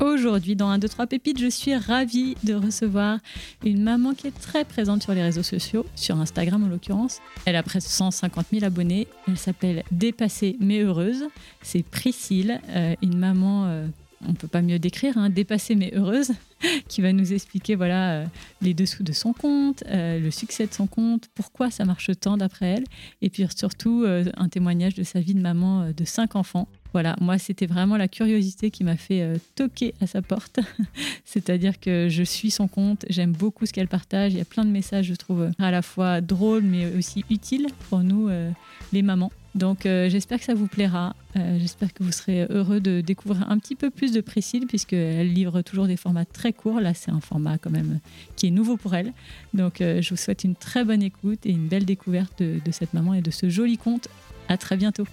Aujourd'hui, dans 1, 2, 3 pépites, je suis ravie de recevoir une maman qui est très présente sur les réseaux sociaux, sur Instagram en l'occurrence. Elle a presque 150 000 abonnés. Elle s'appelle Dépassée mais heureuse. C'est Priscille, euh, une maman, euh, on ne peut pas mieux décrire, hein, dépassée mais heureuse, qui va nous expliquer voilà, euh, les dessous de son compte, le succès de son compte, pourquoi ça marche tant d'après elle, et puis surtout un témoignage de sa vie de maman de 5 enfants. Voilà, moi, c'était vraiment la curiosité qui m'a fait euh, toquer à sa porte. C'est-à-dire que je suis son compte, j'aime beaucoup ce qu'elle partage. Il y a plein de messages, je trouve, à la fois drôles, mais aussi utiles pour nous, euh, les mamans. Donc euh, j'espère que ça vous plaira. j'espère que vous serez heureux de découvrir un petit peu plus de Priscille, puisqu'elle livre toujours des formats très courts. Là, c'est un format quand même qui est nouveau pour elle. Donc je vous souhaite une très bonne écoute et une belle découverte de, de cette maman et de ce joli conte. À très bientôt.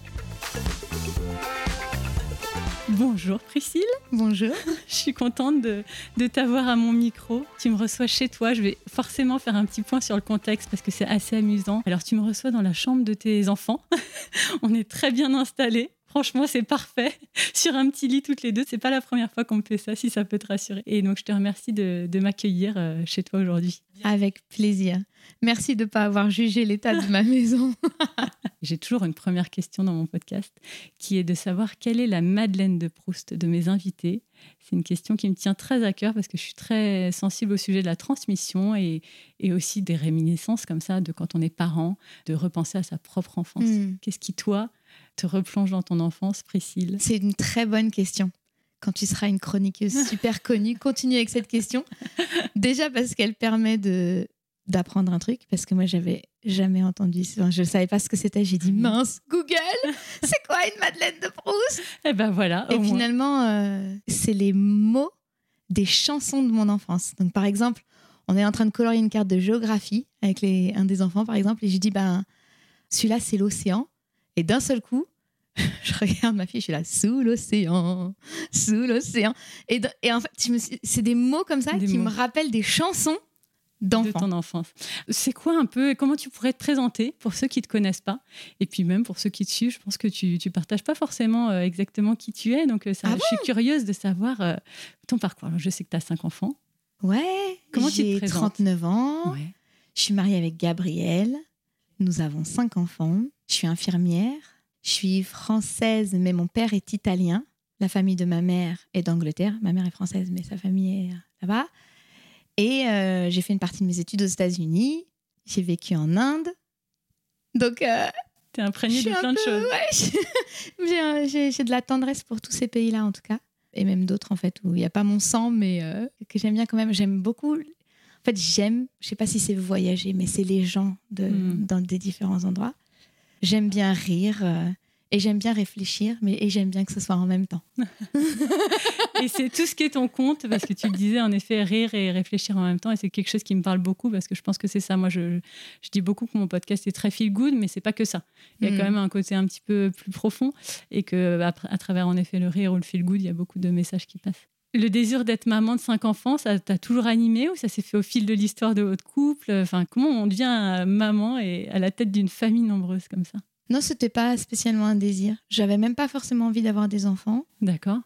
Bonjour Priscille. Bonjour. Je suis contente de, t'avoir à mon micro. Tu me reçois chez toi. Je vais forcément faire un petit point sur le contexte parce que c'est assez amusant. Alors tu me reçois dans la chambre de tes enfants. On est très bien installés. Franchement, c'est parfait. Sur un petit lit toutes les deux, c'est pas la première fois qu'on me fait ça, si ça peut te rassurer. Et donc, je te remercie de, m'accueillir euh, chez toi aujourd'hui. Avec plaisir. Merci de ne pas avoir jugé l'état de ma maison. J'ai toujours une première question dans mon podcast qui est de savoir quelle est la Madeleine de Proust de mes invités. C'est une question qui me tient très à cœur parce que je suis très sensible au sujet de la transmission et, aussi des réminiscences comme ça de quand on est parent, de repenser à sa propre enfance. Hmm. Qu'est-ce qui, toi, te replonge dans ton enfance, Priscille? C'est une très bonne question. Quand tu seras une chroniqueuse super connue, continue avec cette question. Déjà parce qu'elle permet de d'apprendre un truc parce que moi j'avais jamais entendu je ne savais pas ce que c'était. J'ai dit mince Google c'est quoi une Madeleine de Proust? Et eh ben voilà et finalement euh, c'est les mots des chansons de mon enfance. Donc par exemple on est en train de colorier une carte de géographie avec les, un des enfants par exemple et je dis ben celui-là c'est l'océan. Et d'un seul coup, je regarde ma fille, je suis là, sous l'océan, sous l'océan. Et, et, en fait, c'est des mots comme ça qui me rappellent des chansons de ton enfance. C'est quoi un peu, comment tu pourrais te présenter pour ceux qui ne te connaissent pas? Et puis même pour ceux qui te suivent, je pense que tu ne partages pas forcément euh, exactement qui tu es. Donc euh, ça, ah je suis curieuse de savoir euh, ton parcours. je sais que tu as cinq enfants. Ouais, comment tu te 39 ans. Je suis mariée avec Gabriel. Nous avons cinq enfants. Je suis infirmière. Je suis française, mais mon père est italien. La famille de ma mère est d'Angleterre. Ma mère est française, mais sa famille est là-bas. Et euh, j'ai fait une partie de mes études aux États-Unis. J'ai vécu en Inde. Donc. Euh, T'es imprégnée de plein de choses. Ouais, j'ai de la tendresse pour tous ces pays-là, en tout cas. Et même d'autres, en fait, où il n'y a pas mon sang, mais euh, que j'aime bien quand même. J'aime beaucoup. En fait, j'aime, je sais pas si c'est voyager, mais c'est les gens de, hmm. dans des différents endroits. J'aime bien rire. Euh, et j'aime bien réfléchir, mais et j'aime bien que ce soit en même temps. et c'est tout ce qui est ton compte, parce que tu le disais, en effet, rire et réfléchir en même temps. Et c'est quelque chose qui me parle beaucoup, parce que je pense que c'est ça. Moi, je, je, dis beaucoup que mon podcast est très feel good, mais c'est pas que ça. Il y a quand mm. même un côté un petit peu plus profond, et que à, travers, en effet, le rire ou le feel good, il y a beaucoup de messages qui passent. Le désir d'être maman de cinq enfants, ça t'a toujours animé ou ça s'est fait au fil de l'histoire de votre couple? Enfin, comment on devient maman et à la tête d'une famille nombreuse comme ça? Non, c'était pas spécialement un désir. J'avais même pas forcément envie d'avoir des enfants. D'accord.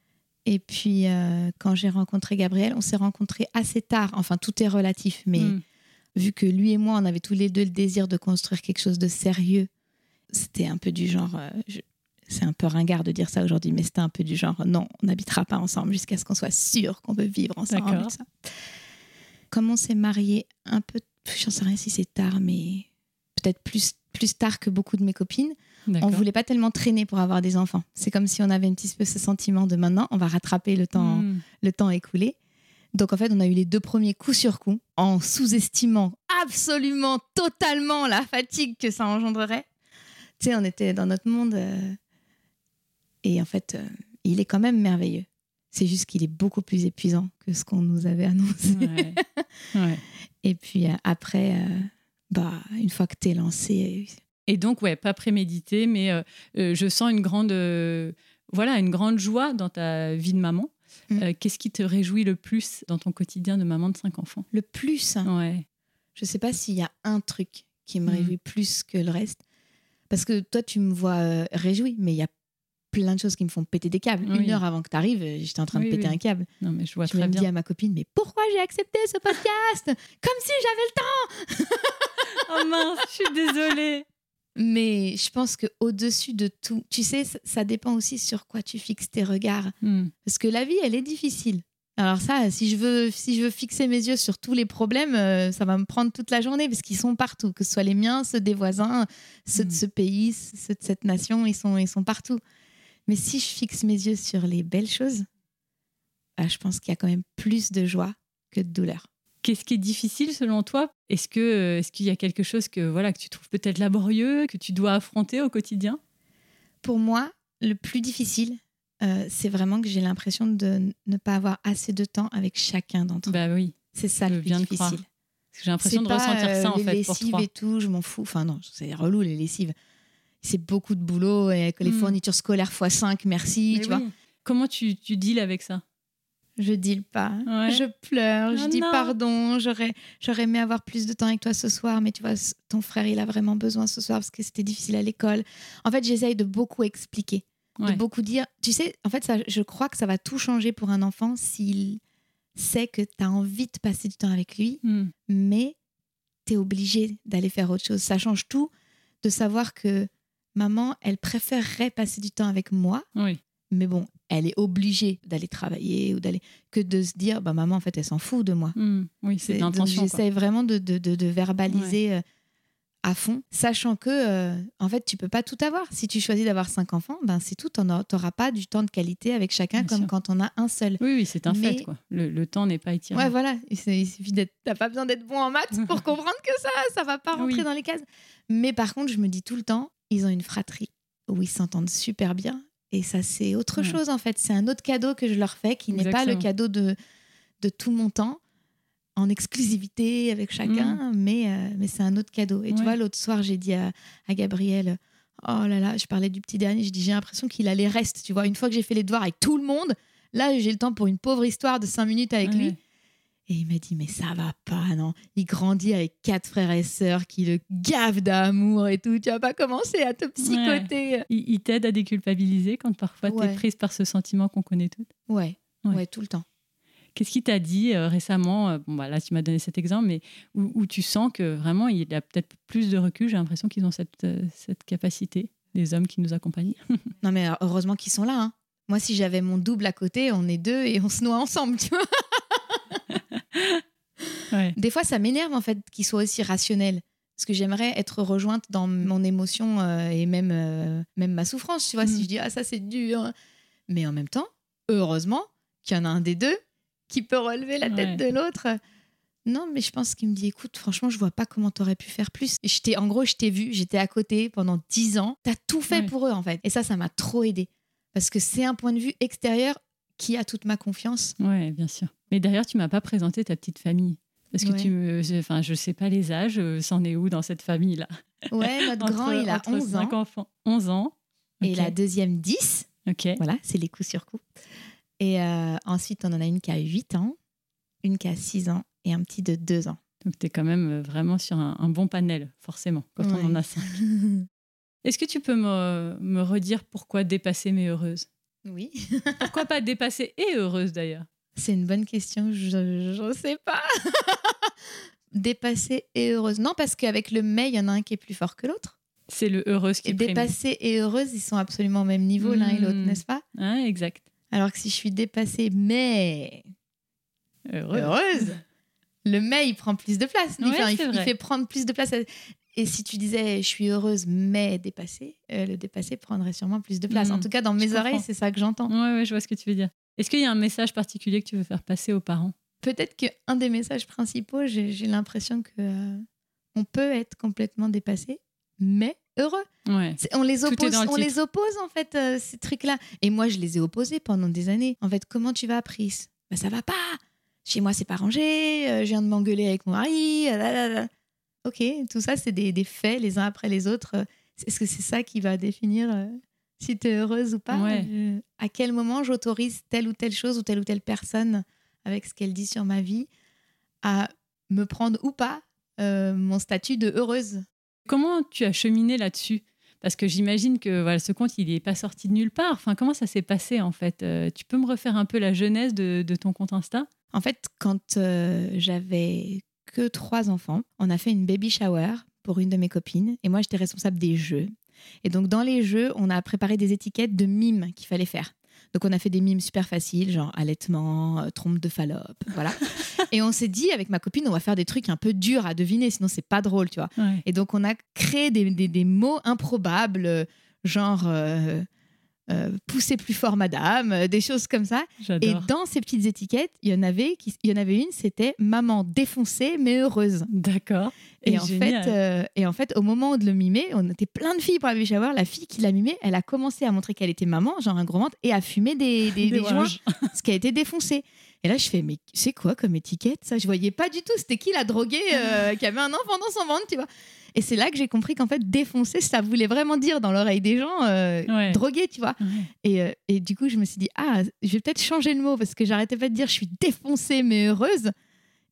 Et puis, euh, quand j'ai rencontré Gabriel, on s'est rencontrés assez tard. Enfin, tout est relatif, mais hmm. vu que lui et moi, on avait tous les deux le désir de construire quelque chose de sérieux, c'était un peu du genre. Euh, c'est un peu ringard de dire ça aujourd'hui, mais c'était un peu du genre non, on n'habitera pas ensemble jusqu'à ce qu'on soit sûr qu'on veut vivre ensemble. Comme on s'est mariés un peu, je ne sais rien si c'est tard, mais peut-être plus plus tard que beaucoup de mes copines. On voulait pas tellement traîner pour avoir des enfants. C'est comme si on avait un petit peu ce sentiment de maintenant, on va rattraper le temps, hmm. le temps écoulé. Donc en fait, on a eu les deux premiers coups sur coup en sous-estimant absolument, totalement la fatigue que ça engendrerait. Tu sais, on était dans notre monde euh, et en fait, euh, il est quand même merveilleux. C'est juste qu'il est beaucoup plus épuisant que ce qu'on nous avait annoncé. puis après, bah, une fois que tu es lancé. Et donc, ouais, pas prémédité, mais je sens une grande, voilà, une grande joie dans ta vie de maman. Mm. Qu'est-ce qui te réjouit le plus dans ton quotidien de maman de cinq enfants? Le plus Ouais. Je sais pas s'il y a un truc qui me mm. réjouit plus que le reste. Parce que toi, tu me vois euh, réjoui, mais il y a plein de choses qui me font péter des câbles. Une heure avant que tu arrives, euh, j'étais en train de péter un câble. Non, mais je vois je très bien. dis à ma copine, mais pourquoi j'ai accepté ce podcast? Comme si j'avais le temps Oh mince, je suis désolée. Mais je pense que au-dessus de tout, tu sais, ça, dépend aussi sur quoi tu fixes tes regards. Hmm. Parce que la vie, elle est difficile. Alors ça, si je veux, si je veux fixer mes yeux sur tous les problèmes, euh, ça va me prendre toute la journée parce qu'ils sont partout, que ce soit les miens, ceux des voisins, ceux de hmm. ce pays, ceux de cette nation, ils sont, ils sont partout. Mais si je fixe mes yeux sur les belles choses, bah, je pense qu'il y a quand même plus de joie que de douleur. Qu'est-ce qui est difficile selon toi? Est-ce que euh, est-ce qu'il y a quelque chose que voilà que tu trouves peut-être laborieux, que tu dois affronter au quotidien? Pour moi, le plus difficile, euh, c'est vraiment que j'ai l'impression de ne pas avoir assez de temps avec chacun d'entre eux. Bah oui. C'est ça le plus difficile. J'ai l'impression de ressentir ça en euh, fait. Les lessives et tout, je m'en fous. Enfin non, c'est relou les lessives. C'est beaucoup de boulot et que les hmm. fournitures scolaires x5, merci, tu vois. Comment tu, tu deals avec ça? Je deal pas. Je pleure, je ah dis pardon, j'aurais, j'aurais aimé avoir plus de temps avec toi ce soir, mais tu vois, ton frère, il a vraiment besoin ce soir parce que c'était difficile à l'école. En fait, j'essaye de beaucoup expliquer de beaucoup dire. Tu sais, en fait, ça, je crois que ça va tout changer pour un enfant s'il sait que tu as envie de passer du temps avec lui, hmm. mais tu es obligé d'aller faire autre chose. Ça change tout de savoir que maman, elle préférerait passer du temps avec moi. Mais bon, elle est obligée d'aller travailler ou d'aller que de se dire bah maman en fait elle s'en fout de moi. Hmm. Oui, c'est l'intention. J'essaie vraiment de, de, de, verbaliser euh, à fond, sachant que euh, en fait tu peux pas tout avoir. Si tu choisis d'avoir cinq enfants, ben c'est tout. Tu n'auras pas du temps de qualité avec chacun comme quand on a un seul. Oui, oui c'est un fait. Quoi. Le, temps n'est pas étiré. Ouais, voilà. Il suffit d'être. T'as pas besoin d'être bon en maths pour comprendre que ça, ça va pas rentrer dans les cases. Mais par contre, je me dis tout le temps, ils ont une fratrie où ils s'entendent super bien. Et ça, c'est autre chose en fait. C'est un autre cadeau que je leur fais qui n'est pas le cadeau de de tout mon temps en exclusivité avec chacun, mm. mais, euh, mais c'est un autre cadeau. Et tu vois, l'autre soir, j'ai dit à, à, Gabriel, oh là là, je parlais du petit dernier, je dis, j'ai l'impression qu'il a les restes, tu vois. Une fois que j'ai fait les devoirs avec tout le monde, là, j'ai le temps pour une pauvre histoire de cinq minutes avec lui. Et il m'a dit, mais ça va pas, non. Il grandit avec quatre frères et sœurs qui le gavent d'amour et tout. Tu vas pas commencer à te psychoter. Il, t'aide à déculpabiliser quand parfois tu es prise par ce sentiment qu'on connaît toutes? Ouais. ouais, tout le temps. Qu'est-ce qui t'a dit euh, récemment euh, Bon, bah, là, tu m'as donné cet exemple, mais où, tu sens que vraiment, il y a peut-être plus de recul. J'ai l'impression qu'ils ont cette, euh, cette capacité, les hommes qui nous accompagnent? non, mais heureusement qu'ils sont là. Hein. Moi, si j'avais mon double à côté, on est deux et on se noie ensemble, tu vois? Des fois, ça m'énerve, en fait, qu'ils soient aussi rationnels. Parce que j'aimerais être rejointe dans mon émotion et même, même ma souffrance, tu vois. Si mm. je dis, ah, ça, c'est dur. Mais en même temps, heureusement qu'il y en a un des deux qui peut relever la tête de l'autre. Non, mais je pense qu'il me dit écoute, franchement, je vois pas comment tu aurais pu faire plus. Et en gros, je t'ai vu, j'étais à côté pendant dix ans. Tu as tout fait pour eux, en fait. Et ça, ça m'a trop aidé. Parce que c'est un point de vue extérieur qui a toute ma confiance. Ouais, bien sûr. Mais d'ailleurs, tu m'as pas présenté ta petite famille. Parce que tu me. Enfin, je sais pas les âges, euh, c'en est où dans cette famille-là? Ouais, notre grand, il a 11 ans. enfants. 11 ans. Et la deuxième, 10. Ok. Voilà, c'est les coups sur coups. Et euh, ensuite, on en a une qui a 8 ans, une qui a 6 ans et un petit de 2 ans. Donc, tu es quand même euh, vraiment sur un, bon panel, forcément, quand on en a 5. Est-ce que tu peux me, me, redire pourquoi dépasser mais heureuse? Oui. pourquoi pas dépasser et heureuse d'ailleurs? C'est une bonne question, je ne sais pas. dépasser et heureuse. Non, parce qu'avec le mais, il y en a un qui est plus fort que l'autre. C'est le heureuse qui est Dépasser et heureuse, ils sont absolument au même niveau l'un et l'autre, hmm. n'est-ce pas? Ah, Exact. Alors que si je suis dépassée, mais heureuse, le mais, il prend plus de place. il, fait, prendre plus de place. Et si tu disais je suis heureuse mais dépassée, euh, le dépassé prendrait sûrement plus de place. en hmm, tout cas, dans mes oreilles, c'est ça que j'entends. Oui, ouais, je vois ce que tu veux dire. Est-ce qu'il y a un message particulier que tu veux faire passer aux parents? Peut-être qu'un des messages principaux, j'ai l'impression que euh, on peut être complètement dépassé, mais heureux. On les oppose, on les oppose en fait euh, ces trucs-là. Et moi, je les ai opposés pendant des années. En fait, comment tu vas, Pris? Bah, ça va pas. chez moi, c'est pas rangé, euh, je viens de m'engueuler avec mon mari. Ok, tout ça, c'est des, faits les uns après les autres. Est-ce que c'est ça qui va définir si tu es heureuse ou pas À quel moment j'autorise telle ou telle chose ou telle ou telle personne avec ce qu'elle dit sur ma vie à me prendre ou pas mon statut de heureuse? Comment tu as cheminé là-dessus? Parce que j'imagine que voilà, ce compte, il n'est pas sorti de nulle part. Enfin, comment ça s'est passé en fait? Euh, Tu peux me refaire un peu la genèse de, ton compte Insta? En fait, quand euh, j'avais que trois enfants, on a fait une baby shower pour une de mes copines et moi, j'étais responsable des jeux. Et donc, dans les jeux, on a préparé des étiquettes de mimes qu'il fallait faire. Donc on a fait des mimes super faciles, genre allaitement, euh, trompe de Fallope, voilà. et on s'est dit avec ma copine, on va faire des trucs un peu durs à deviner, sinon c'est pas drôle, tu vois. Et donc on a créé des, des, mots improbables, genre euh, euh, pousser plus fort madame, euh, des choses comme ça. Et dans ces petites étiquettes, il y en avait, qui, il y en avait une, c'était maman défoncée mais heureuse. D'accord. Et, en fait, euh, et en fait, au moment de le mimer, on était plein de filles pour la baby shower. La fille qui l'a mimé, elle a commencé à montrer qu'elle était maman, genre un gros ventre, et à fumer des, des, des, joints, ce qui a été défoncé. Et là, je fais, mais c'est quoi comme étiquette ça? Je voyais pas du tout. C'était qui la droguée qui avait un enfant dans son ventre, tu vois? Et c'est là que j'ai compris qu'en fait, défoncer, ça voulait vraiment dire dans l'oreille des gens euh, droguer, tu vois. Et, euh, et, du coup, je me suis dit, ah, je vais peut-être changer le mot parce que j'arrêtais pas de dire je suis défoncée mais heureuse.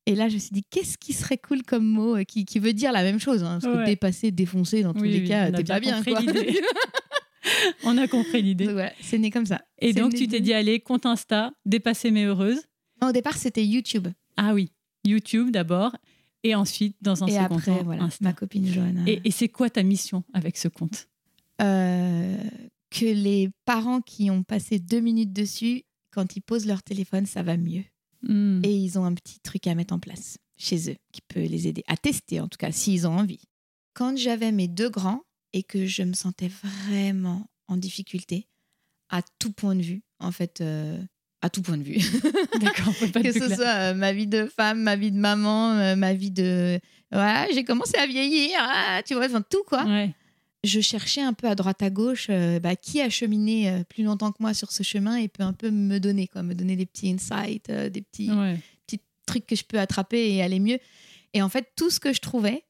Et là, je me suis dit, qu'est-ce qui serait cool comme mot euh, qui, qui veut dire la même chose hein, Parce que dépasser, défoncer, dans tous les cas, t'es pas bien. Quoi. on a compris l'idée. Voilà, c'est né comme ça. Et donc, tu t'es dit, allez, compte Insta, dépasser mais heureuse. au départ, c'était YouTube. Ah oui, YouTube d'abord et ensuite dans un et second après, voilà, ma copine Johanna. Et, c'est quoi ta mission avec ce compte euh, Que les parents qui ont passé deux minutes dessus, quand ils posent leur téléphone, ça va mieux. Hmm. Et ils ont un petit truc à mettre en place chez eux qui peut les aider à tester, en tout cas, s'ils ont envie. Quand j'avais mes deux grands et que je me sentais vraiment en difficulté, à tout point de vue, en fait, euh, à tout point de vue. D'accord, que ce soit euh, ma vie de femme, ma vie de maman, euh, ma vie de. Ouais, j'ai commencé à vieillir, ah, tu vois, enfin tout quoi. Je cherchais un peu à droite à gauche euh, bah, qui a cheminé plus longtemps que moi sur ce chemin et peut un peu me donner, quoi, me donner des petits insights, des petits, petits trucs que je peux attraper et aller mieux. Et en fait, tout ce que je trouvais,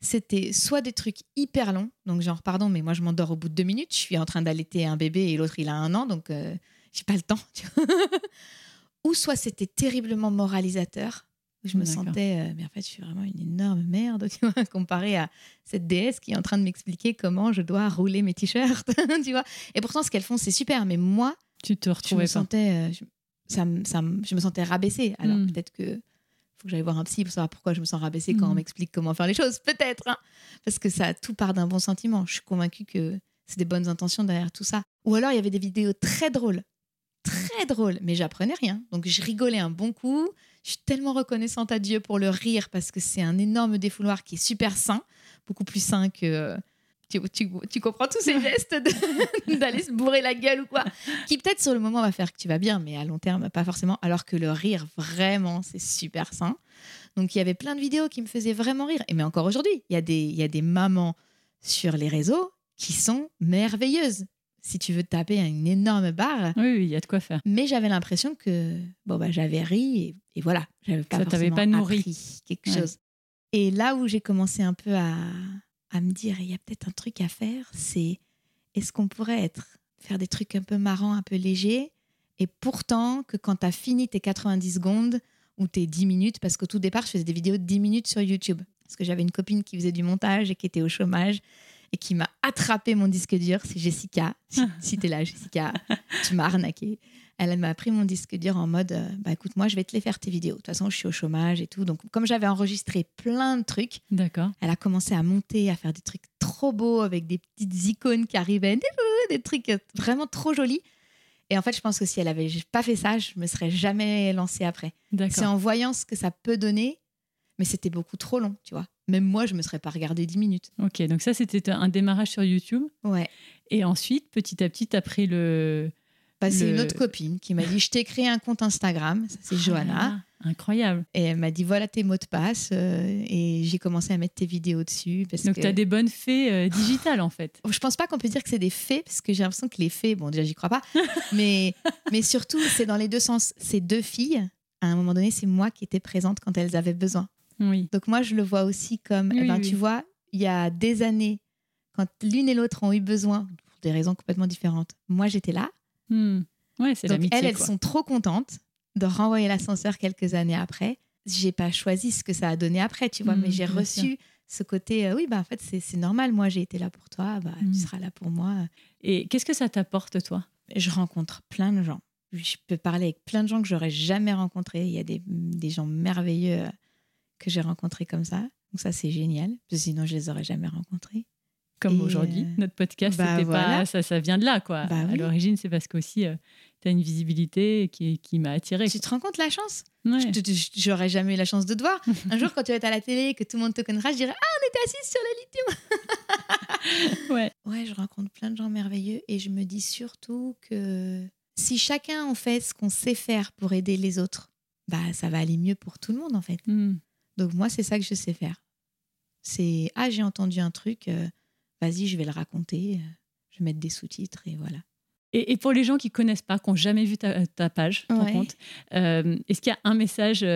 c'était soit des trucs hyper longs, donc genre, pardon, mais moi je m'endors au bout de deux minutes, je suis en train d'allaiter un bébé et l'autre il a un an, donc j'ai pas le temps. Ou soit c'était terriblement moralisateur. Je me sentais, euh, mais en fait, je suis vraiment une énorme merde, tu vois, comparé à cette déesse qui est en train de m'expliquer comment je dois rouler mes t-shirts, tu vois. Et pourtant, ce qu'elles font, c'est super, mais moi, tu te retrouvais je me sentais, euh, je, ça, ça, je me sentais rabaissée. Alors hmm. peut-être que faut que j'aille voir un psy pour savoir pourquoi je me sens rabaissée quand on hmm. m'explique comment faire les choses, peut-être, hein. parce que ça tout part d'un bon sentiment. Je suis convaincue que c'est des bonnes intentions derrière tout ça. Ou alors il y avait des vidéos très drôles très drôle, mais j'apprenais rien. Donc je rigolais un bon coup. Je suis tellement reconnaissante à Dieu pour le rire parce que c'est un énorme défouloir qui est super sain, beaucoup plus sain que. Tu, tu, comprends tous ces gestes d'aller se bourrer la gueule ou quoi Qui peut-être sur le moment va faire que tu vas bien, mais à long terme, pas forcément. Alors que le rire, vraiment, c'est super sain. Donc il y avait plein de vidéos qui me faisaient vraiment rire. Et mais encore aujourd'hui, il y, a des, il y a des mamans sur les réseaux qui sont merveilleuses si tu veux taper une énorme barre. Oui, il y a de quoi faire. Mais j'avais l'impression que bon bah j'avais ri et, voilà, j'avais pas Ça t'avait pas nourri quelque chose. Et là où j'ai commencé un peu à, à me dire il y a peut-être un truc à faire, c'est est-ce qu'on pourrait être faire des trucs un peu marrants, un peu légers et pourtant que quand tu as fini tes 90 secondes ou tes 10 minutes parce qu'au tout départ, je faisais des vidéos de 10 minutes sur YouTube parce que j'avais une copine qui faisait du montage et qui était au chômage et qui m'a attrapé mon disque dur, c'est Jessica. Si, tu es là, Jessica, tu m'as arnaqué. Elle m'a pris mon disque dur en mode euh, bah écoute, moi je vais te les faire tes vidéos. De toute façon, je suis au chômage et tout. Donc, comme j'avais enregistré plein de trucs, D'accord. elle a commencé à monter, à faire des trucs trop beaux avec des petites icônes qui arrivaient, des trucs vraiment trop jolis. Et en fait, je pense que si elle avait pas fait ça, je me serais jamais lancée après. C'est en voyant ce que ça peut donner, mais c'était beaucoup trop long, tu vois. Même moi, je me serais pas regardé 10 minutes. Ok, donc ça, c'était un démarrage sur YouTube. Ouais. Et ensuite, petit à petit, après le. Bah, c'est une autre copine qui m'a dit Je t'ai créé un compte Instagram, c'est ah Johanna. incroyable. Et elle m'a dit Voilà tes mots de passe. Euh, et j'ai commencé à mettre tes vidéos dessus. donc, tu as des bonnes fées euh, digitales, en fait. Je pense pas qu'on peut dire que c'est des fées, parce que j'ai l'impression que les fées, bon, déjà, j'y crois pas. mais, mais surtout, c'est dans les deux sens. C'est deux filles à un moment donné, c'est moi qui étais présente quand elles avaient besoin. Oui. Donc moi, je le vois aussi comme, eh ben, tu vois, il y a des années, quand l'une et l'autre ont eu besoin, pour des raisons complètement différentes, moi, j'étais là. Hmm. Ouais, c'est l'amitié. Elles, elles sont trop contentes de renvoyer l'ascenseur quelques années après. J'ai pas choisi ce que ça a donné après, tu vois, mais hmm, j'ai reçu ce côté, euh, oui, bah en fait, c'est normal, moi, j'ai été là pour toi, bah, tu hmm. seras là pour moi. Et qu'est-ce que ça t'apporte, toi? Je rencontre plein de gens. Je peux parler avec plein de gens que j'aurais jamais rencontrés. Il y a des, des gens merveilleux euh, que j'ai rencontrés comme ça. Donc ça, c'est génial. sinon, je les aurais jamais rencontrés. Comme aujourd'hui, euh, notre podcast, bah pas, ça, ça vient de là, quoi. Bah à l'origine, c'est parce qu'aussi, euh, tu as une visibilité qui, qui m'a attirée. Tu te rends compte la chance? J'aurais jamais eu la chance de te voir. Un jour, quand tu vas être à la télé, que tout le monde te connaîtra, je dirais Ah, on était assis sur le lithium Ouais. Ouais, je rencontre plein de gens merveilleux et je me dis surtout que si chacun en fait ce qu'on sait faire pour aider les autres, bah ça va aller mieux pour tout le monde en fait. Hmm. Donc moi, c'est ça que je sais faire. C'est ah j'ai entendu un truc, euh, vas-y, je vais le raconter, euh, je vais mettre des sous-titres et voilà. Et, pour les gens qui connaissent pas, qui n'ont jamais vu ta, page, ton compte, euh, est-ce qu'il y a un message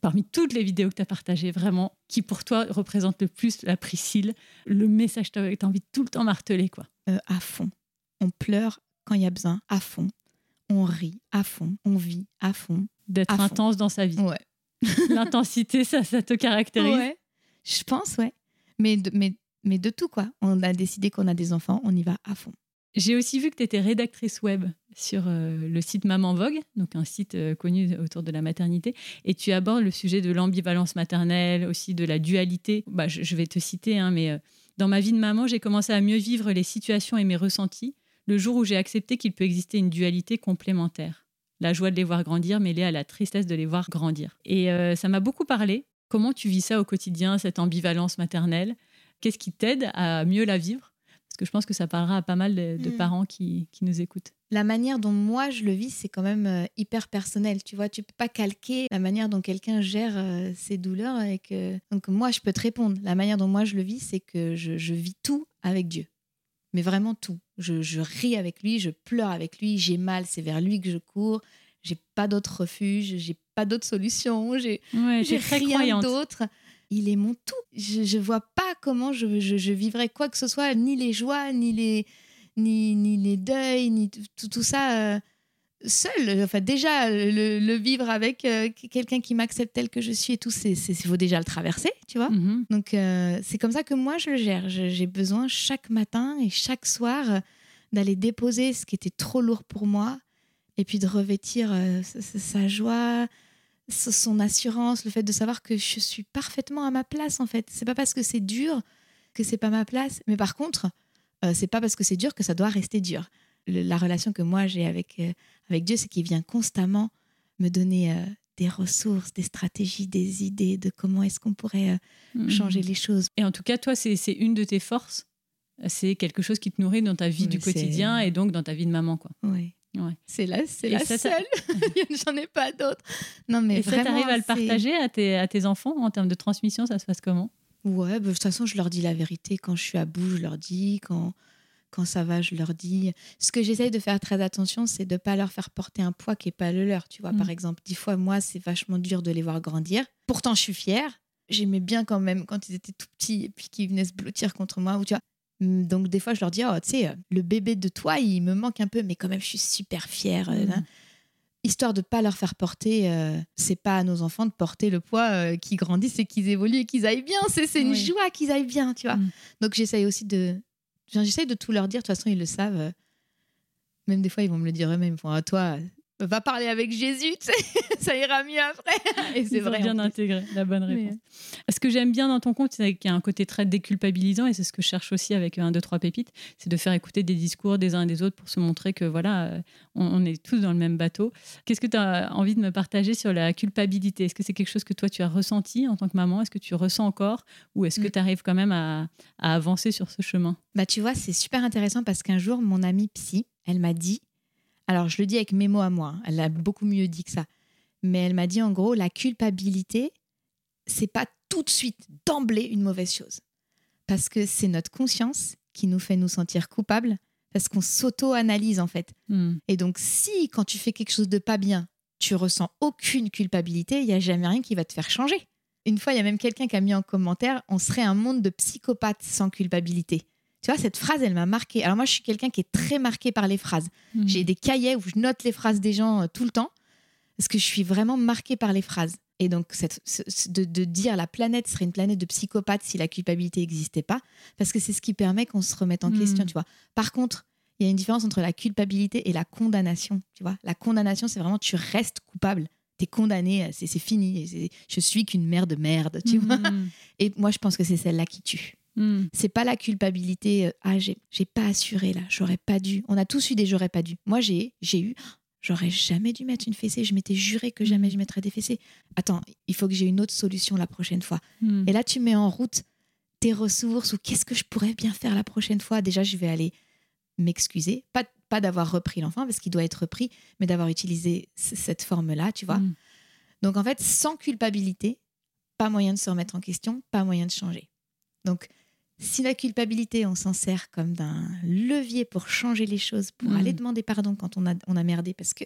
parmi toutes les vidéos que tu as partagées, vraiment, qui pour toi représente le plus la Priscille, le message que tu as envie de tout le temps marteler quoi? À fond. On pleure quand il y a besoin, à fond. On rit à fond, on vit à fond. D'être intense dans sa vie. Ouais. L'intensité, ça, ça te caractérise Ouais, je pense, ouais. Mais de, mais, mais de tout, quoi. On a décidé qu'on a des enfants, on y va à fond. J'ai aussi vu que tu étais rédactrice web sur euh, le site Maman Vogue, donc un site euh, connu autour de la maternité, et tu abordes le sujet de l'ambivalence maternelle, aussi de la dualité. Bah, je, vais te citer, hein, mais euh, dans ma vie de maman, j'ai commencé à mieux vivre les situations et mes ressentis le jour où j'ai accepté qu'il peut exister une dualité complémentaire la joie de les voir grandir mêlée à la tristesse de les voir grandir. Et euh, ça m'a beaucoup parlé. Comment tu vis ça au quotidien, cette ambivalence maternelle? Qu'est-ce qui t'aide à mieux la vivre? Parce que je pense que ça parlera à pas mal de, mm. parents qui, nous écoutent. La manière dont moi je le vis, c'est quand même euh, hyper personnel. Tu vois, tu peux pas calquer la manière dont quelqu'un gère euh, ses douleurs. Et Donc moi, je peux te répondre. La manière dont moi je le vis, c'est que je vis tout avec Dieu mais vraiment tout. Je, ris avec lui, je pleure avec lui, j'ai mal, c'est vers lui que je cours. J'ai pas d'autre refuge, j'ai pas d'autre solution, j'ai rien d'autre. Il est mon tout. Je, je vois pas comment je, je, vivrais quoi que ce soit, ni les joies, ni les, ni, ni les deuils, ni tout, tout ça. Euh, seul. Enfin, déjà, le, vivre avec euh, quelqu'un qui m'accepte tel que je suis et tout, il faut déjà le traverser, tu vois. Mhm. Donc, euh, c'est comme ça que moi, je le gère. J'ai besoin chaque matin et chaque soir euh, d'aller déposer ce qui était trop lourd pour moi et puis de revêtir sa, joie, son assurance, le fait de savoir que je suis parfaitement à ma place, en fait. C'est pas parce que c'est dur que c'est pas ma place, mais par contre, c'est pas parce que c'est dur que ça doit rester dur la relation que moi j'ai avec, euh, avec Dieu, c'est qu'il vient constamment me donner euh, des ressources, des stratégies, des idées de comment est-ce qu'on pourrait euh, mhm. changer les choses. Et en tout cas, toi, c'est une de tes forces. C'est quelque chose qui te nourrit dans ta vie du quotidien et donc dans ta vie de maman. Quoi. Oui. Ouais. C'est la, c'est la seule. J'en ai pas d'autres. Non, mais et ça, t'arrives à le partager à tes, à tes enfants en termes de transmission Ça se passe comment? Ouais, bah, de toute façon, je leur dis la vérité. Quand je suis à bout, je leur dis. Quand, quand ça va, je leur dis. Ce que j'essaye de faire très attention, c'est de ne pas leur faire porter un poids qui n'est pas le leur. Tu vois, par mm. exemple, dix fois, moi, c'est vachement dur de les voir grandir. Pourtant, je suis fière. J'aimais bien quand même quand ils étaient tout petits et puis qu'ils venaient se blottir contre moi. Ou tu vois. Mm, donc, des fois, je leur dis, oh, tu sais, le bébé de toi, il me manque un peu, mais quand même, je suis super fière. Euh, mm. hein. Histoire de pas leur faire porter, euh, c'est pas à nos enfants de porter le poids euh, qu'ils grandissent et qu'ils évoluent et qu'ils aillent bien. C'est une joie qu'ils aillent bien, tu vois. Donc j'essaye aussi de, J'essaie de tout leur dire, de toute façon, ils le savent. Même des fois, ils vont me le dire eux-mêmes. à toi, va parler avec Jésus, ça ira mieux après. Et c'est vrai. bien intégré, la bonne réponse. Ce que j'aime bien dans ton compte, c'est qu'il y a un côté très déculpabilisant, et c'est ce que je cherche aussi avec un, deux, trois pépites, c'est de faire écouter des discours des uns et des autres pour se montrer que voilà, euh, on, est tous dans le même bateau. Qu'est-ce que tu as envie de me partager sur la culpabilité? Est-ce que c'est quelque chose que toi tu as ressenti en tant que maman? Est-ce que tu ressens encore? Ou est-ce que mm. tu arrives quand même à, à avancer sur ce chemin? Bah tu vois, c'est super intéressant parce qu'un jour, mon amie psy, elle m'a dit alors, je le dis avec mes mots à moi. Hein. Elle a beaucoup mieux dit que ça. Mais elle m'a dit en gros, la culpabilité, c'est pas tout de suite d'emblée une mauvaise chose. Parce que c'est notre conscience qui nous fait nous sentir coupables, parce qu'on s'auto-analyse en fait. Hmm. Et donc, si quand tu fais quelque chose de pas bien, tu ressens aucune culpabilité, il n'y a jamais rien qui va te faire changer. Une fois, il y a même quelqu'un qui a mis en commentaire on serait un monde de psychopathes sans culpabilité. Tu vois, cette phrase, elle m'a marqué. Alors, moi, je suis quelqu'un qui est très marqué par les phrases. Hmm. J'ai des cahiers où je note les phrases des gens euh, tout le temps parce que je suis vraiment marqué par les phrases. Et donc, cette, de, de, dire la planète serait une planète de psychopathes si la culpabilité n'existait pas, parce que c'est ce qui permet qu'on se remette en Hmm. question, tu vois. Par contre, il y a une différence entre la culpabilité et la condamnation, tu vois. La condamnation, c'est vraiment tu restes coupable. T'es condamné, c'est fini. Je suis qu'une mère de merde, tu vois. Hmm. Et moi, je pense que c'est celle-là qui tue. Hmm. C'est pas la culpabilité. euh, ah, j'ai j'ai pas assuré là, j'aurais pas dû. On a tous eu des j'aurais pas dû. Moi, j'ai j'ai eu. J'aurais jamais dû mettre une fessée. Je m'étais juré que jamais je mettrais des fessées. Attends, il faut que j'ai une autre solution la prochaine fois. Hmm. Et là, tu mets en route tes ressources ou qu'est-ce que je pourrais bien faire la prochaine fois. Déjà, je vais aller m'excuser. Pas, pas d'avoir repris l'enfant parce qu'il doit être repris, mais d'avoir utilisé c- cette forme-là, tu vois. Hmm. Donc, en fait, sans culpabilité, pas moyen de se remettre en question, pas moyen de changer. Donc, si la culpabilité, on s'en sert comme d'un levier pour changer les choses, pour Mm. aller demander pardon quand on a, on a merdé, parce que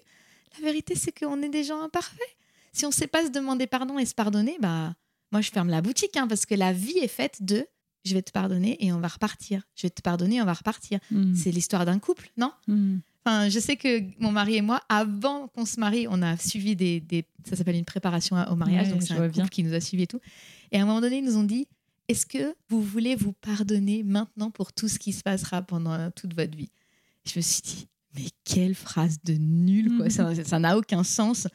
la vérité, c'est qu'on est des gens imparfaits. Si on ne sait pas se demander pardon et se pardonner, bah, moi, je ferme la boutique, hein, parce que la vie est faite de je vais te pardonner et on va repartir. Je vais te pardonner et on va repartir. Hmm. C'est l'histoire d'un couple, non? Hmm. Enfin, je sais que mon mari et moi, avant qu'on se marie, on a suivi des, des- ça s'appelle une préparation au mariage, Ouais, donc c'est un bien. couple qui nous a suivis et tout. Et à un moment donné, ils nous ont dit, est-ce que vous voulez vous pardonner maintenant pour tout ce qui se passera pendant euh, toute votre vie? Je me suis dit, mais quelle phrase de nul, quoi. Mhm. Ça n'a aucun sens.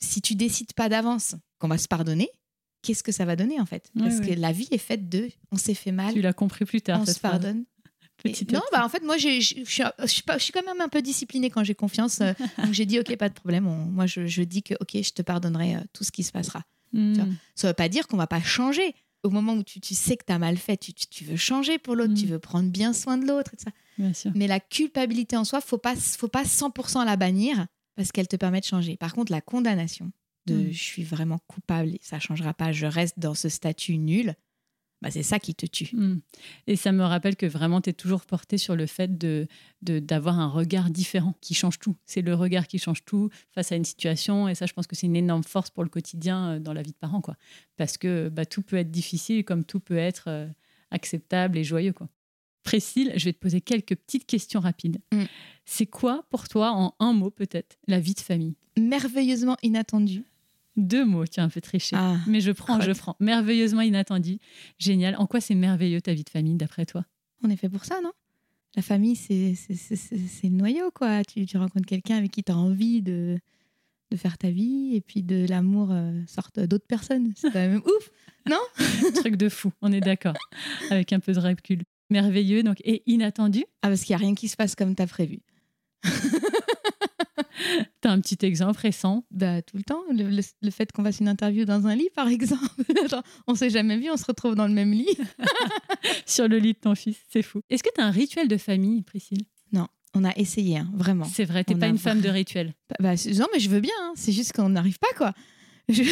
Si tu décides pas d'avance qu'on va se pardonner, qu'est-ce que ça va donner en fait? Parce que la vie est faite de, on s'est fait mal, Tu l'as compris plus tard. on se pardonne. Petit non, petit. bah en fait, moi, je suis, quand même un peu disciplinée quand j'ai confiance. euh, donc j'ai dit, ok, pas de problème. on- moi, je, je dis que, ok, je te pardonnerai euh, tout ce qui se passera. Tu vois? Ça veut pas dire qu'on va pas changer. Au moment où tu, tu sais que tu as mal fait, tu, tu- veux changer pour l'autre, Mm. tu veux prendre bien soin de l'autre. et tout ça. Bien sûr. Mais la culpabilité en soi, faut pas, faut pas 100% la bannir parce qu'elle te permet de changer. Par contre, la condamnation de Mm. je suis vraiment coupable et ça changera pas, je reste dans ce statut nul, bah, c'est ça qui te tue. Hmm. Et ça me rappelle que vraiment, tu es toujours porté sur le fait de de- d'avoir un regard différent qui change tout. C'est le regard qui change tout face à une situation. Et ça, je pense que c'est une énorme force pour le quotidien euh, dans la vie de parent. Quoi. Parce que bah, tout peut être difficile comme tout peut être euh, acceptable et joyeux. Quoi. Priscille, je vais te poser quelques petites questions rapides. Mm. C'est quoi pour toi, en un mot peut-être, la vie de famille? Merveilleusement inattendu. Deux mots, tu as un peu triché. Ah. Mais je prends, je prends. Merveilleusement inattendu. Génial. En quoi c'est merveilleux ta vie de famille, d'après toi? On est fait pour ça, non? La famille, c'est le noyau, quoi. Tu, tu rencontres quelqu'un avec qui tu as envie de, de faire ta vie et puis de l'amour euh, sorte d'autres personnes. C'est quand même ouf. Truc de fou, on est d'accord. Avec un peu de recul. Merveilleux donc et inattendu? Ah, parce qu'il n'y a rien qui se passe comme tu as prévu. T'as un petit exemple récent? Bah, tout le temps. Le, le- le fait qu'on fasse une interview dans un lit, par exemple. Genre, on s'est jamais vu, on se retrouve dans le même lit. sur le lit de ton fils, c'est fou. Est-ce que tu as un rituel de famille, Priscille? On a essayé, hein, vraiment. C'est vrai, t'es pas a une femme de rituel. Bah, bah, non, mais je veux bien. hein. C'est juste qu'on n'arrive pas, quoi. Je-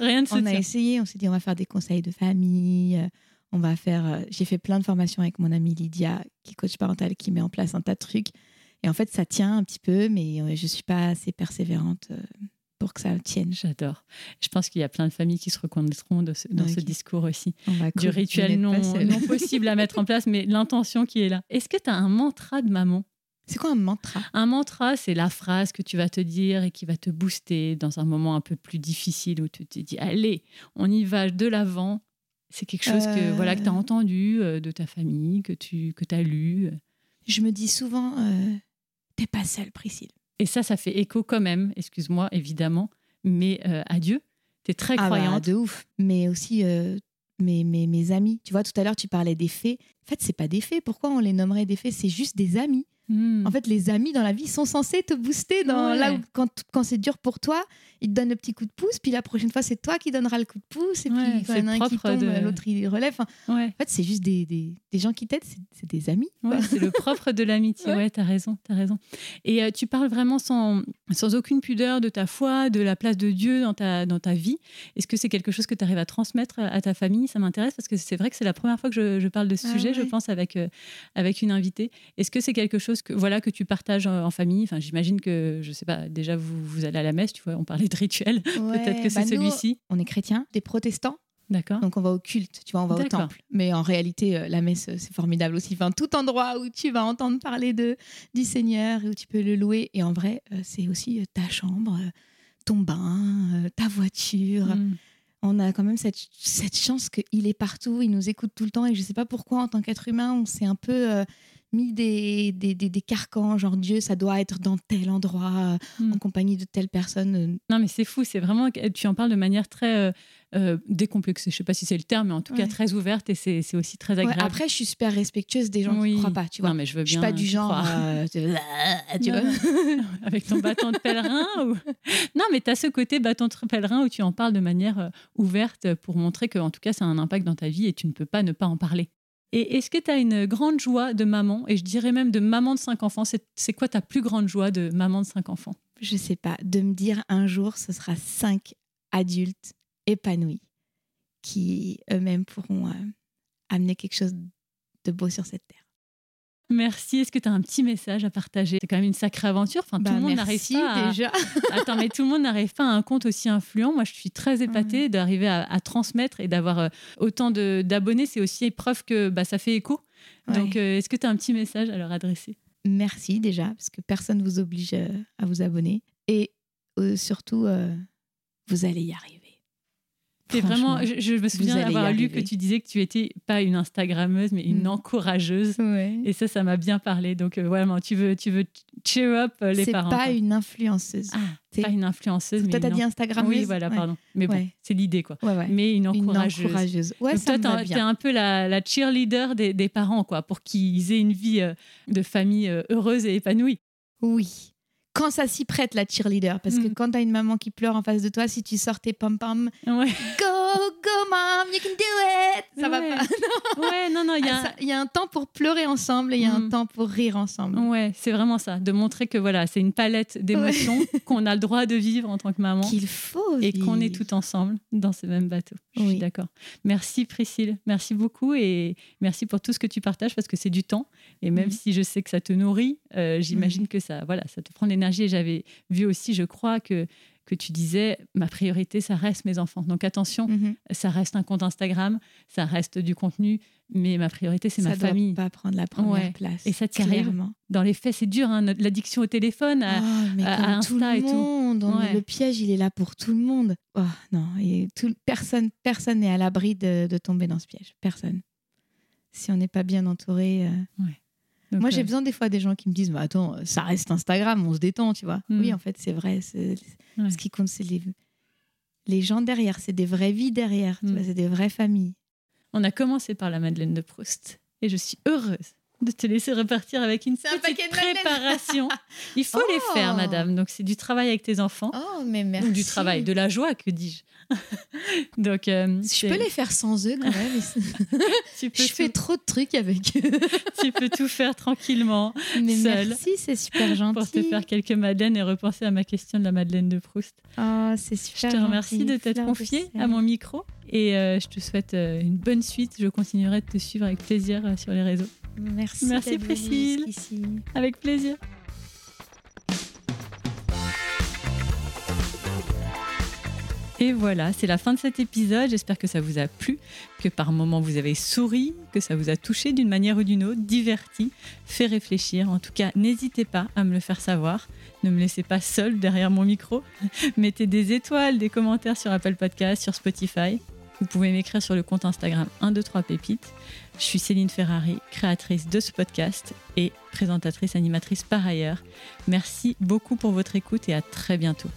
Rien de on a essayé, on s'est dit on va faire des conseils de famille, euh, on va faire. euh, J'ai fait plein de formations avec mon amie Lydia, qui est coach parental, qui met en place un tas de trucs. Et en fait, ça tient un petit peu, mais euh, je suis pas assez persévérante euh, pour que ça tienne. J'adore. Je pense qu'il y a plein de familles qui se reconnaîtront de ce- dans ce discours aussi. Du rituel non, non possible à mettre en place, mais l'intention qui est là. Est-ce que tu as un mantra de maman? C'est quoi un mantra? Un mantra, c'est la phrase que tu vas te dire et qui va te booster dans un moment un peu plus difficile où tu te dis allez, on y va de l'avant. C'est quelque chose que Euh. voilà que tu as entendu de ta famille, que tu que as lu. Je me dis souvent, euh, t'es pas seule, Priscille. Et ça, ça fait écho quand même, excuse-moi, évidemment, mais euh, à Dieu. Tu es très Ah bah, croyante. de ouf. Mais aussi euh, mes, mes, mes amis. Tu vois, tout à l'heure, tu parlais des faits. En fait, c'est pas des faits. Pourquoi on les nommerait des faits? C'est juste des amis. Hmm. En fait, les amis dans la vie sont censés te booster dans Ouais. là où quand, quand c'est dur pour toi, ils te donnent le petit coup de pouce, puis la prochaine fois c'est toi qui donneras le coup de pouce, et Ouais, puis quand il y en a c'est un qui propre tombe, de- l'autre il relève. Enfin, Ouais. en fait, c'est juste des, des, des gens qui t'aident, c'est- des amis. c'est le propre de l'amitié. Ouais. T'as raison, t'as raison. Et euh, tu parles vraiment sans, sans aucune pudeur de ta foi, de la place de Dieu dans ta, dans ta vie. Est-ce que c'est quelque chose que tu arrives à transmettre à ta famille? Ça m'intéresse parce que c'est vrai que c'est la première fois que je, je parle de ce Ah sujet, je pense, avec, euh, avec une invitée. Est-ce que c'est quelque chose que voilà que tu partages en famille. Enfin, j'imagine que je sais pas. Déjà, vous, vous allez à la messe, tu vois. On parlait de rituel. Peut-être que c'est bah, celui-ci. On est chrétiens, des protestants. D'accord. Donc on va au culte, tu vois, on va au temple. Mais en réalité, euh, la messe, c'est formidable aussi. Enfin, tout endroit où tu vas entendre parler de, du Seigneur, où tu peux le louer. Et en vrai, euh, c'est aussi euh, ta chambre, ton bain, ta voiture. Mm. On a quand même cette, cette chance qu'il est partout, il nous écoute tout le temps. Et je ne sais pas pourquoi, en tant qu'être humain, on s'est un peu mis des, des, des, carcans, genre Dieu, ça doit être dans tel endroit, mm. en compagnie de telle personne. Non, mais c'est fou, c'est vraiment, tu en parles de manière très euh, décomplexée, je sais pas si c'est le terme, mais en tout cas très ouverte et c'est aussi très agréable. après, je suis super respectueuse des gens qui ne croient pas, tu vois. Non, mais je veux bien. suis pas du genre, euh, tu vois. avec ton bâton de pèlerin. Ou... Non, mais tu as ce côté bâton de pèlerin où tu en parles de manière euh, ouverte pour montrer que, en tout cas, ça a un impact dans ta vie et tu ne peux pas ne pas en parler. Et est-ce que tu as une grande joie de maman, et je dirais même de maman de cinq enfants C'est quoi ta plus grande joie de maman de cinq enfants? Je sais pas, de me dire un jour ce sera cinq adultes épanouis qui eux-mêmes pourront euh, amener quelque chose de beau sur cette terre. Merci. Est-ce que tu as un petit message à partager? C'est quand même une sacrée aventure. Enfin, tout bah, le monde n'arrive pas déjà. Attends, mais tout le monde n'arrive pas à un compte aussi influent. Moi, je suis très épatée d'arriver à, transmettre et d'avoir euh, autant d'abonnés. C'est aussi preuve que bah, ça fait écho. Donc, euh, est-ce que tu as un petit message à leur adresser? Merci déjà, parce que personne ne vous oblige à vous abonner. Et surtout, vous allez y arriver vraiment, je, me souviens d'avoir lu que tu disais que tu étais pas une Instagrammeuse, mais une mm. encourageuse. Et ça, ça m'a bien parlé. Donc, euh, vraiment, tu veux, tu veux cheer up euh, les parents. C'est pas une influenceuse. Ah, pas une influenceuse. Toi, t'as dit Instagrammeuse. Oui, voilà, pardon. Mais bon, c'est l'idée, quoi. Mais une encourageuse. Une encourageuse. Ouais, Donc, toi, t'es un peu la, la cheerleader des, des, parents, quoi, pour qu'ils aient une vie euh, de famille heureuse et épanouie. Oui, quand ça s'y prête, la cheerleader. Parce que mm. quand t'as une maman qui pleure en face de toi, si tu sors tes pom-pom, go, go, mom, you can do it, ça va pas. non. Ouais, non, non, il y, a... Ah, y a un temps pour pleurer ensemble et il y a un mm. temps pour rire ensemble. Ouais, c'est vraiment ça, de montrer que voilà, c'est une palette d'émotions qu'on a le droit de vivre en tant que maman. Qu'il faut. Et qu'on est tout ensemble dans ce même bateau. Je suis d'accord. Merci Priscille, merci beaucoup et merci pour tout ce que tu partages parce que c'est du temps. Et même mm. si je sais que ça te nourrit, euh, j'imagine que ça, voilà, ça te prend l'énergie et j'avais vu aussi, je crois, que, que tu disais, ma priorité, ça reste mes enfants. Donc attention, mhm. ça reste un compte Instagram, ça reste du contenu, mais ma priorité, c'est ma famille. Ça doit pas prendre la première place. Et ça tire Dans les faits, c'est dur, hein, l'addiction au téléphone, à, oh, à, tout le monde, Le piège, il est là pour tout le monde. Oh, non, et tout, personne personne n'est à l'abri de, de, tomber dans ce piège. Personne. Si on n'est pas bien entouré. Euh, moi, j'ai besoin des fois des gens qui me disent bah, Attends, ça reste Instagram, on se détend, tu vois. Hmm. Oui, en fait, c'est vrai. Ce qui compte, c'est les, les gens derrière. C'est des vraies vies derrière. Hmm. C'est des vraies familles. On a commencé par la Madeleine de Proust. Et je suis heureuse de te laisser repartir avec une petite préparation. Il faut les faire, oh. madame. Donc, c'est du travail avec tes enfants. Oh, mais merci. Ou du travail, de la joie, que dis-je. Donc, euh, je peux les faire sans eux quand même. tu peux je fais trop de trucs avec eux. tu peux tout faire tranquillement, Mais Merci, c'est super gentil. Pour te faire quelques madeleines et repenser à ma question de la Madeleine de Proust. Oh, c'est super. Je te remercie de t'être confié à mon micro et euh, je te souhaite euh, une bonne suite. Je continuerai de te suivre avec plaisir sur les réseaux. Merci. Merci Priscille. Avec plaisir. Et voilà, c'est la fin de cet épisode. J'espère que ça vous a plu, que par moments vous avez souri, que ça vous a touché d'une manière ou d'une autre, diverti, fait réfléchir. En tout cas, n'hésitez pas à me le faire savoir. Ne me laissez pas seul derrière mon micro. Mettez des étoiles, des commentaires sur Apple Podcast, sur Spotify. Vous pouvez m'écrire sur le compte Instagram 123 pépites. Je suis Céline Ferrari, créatrice de ce podcast et présentatrice animatrice par ailleurs. Merci beaucoup pour votre écoute et à très bientôt.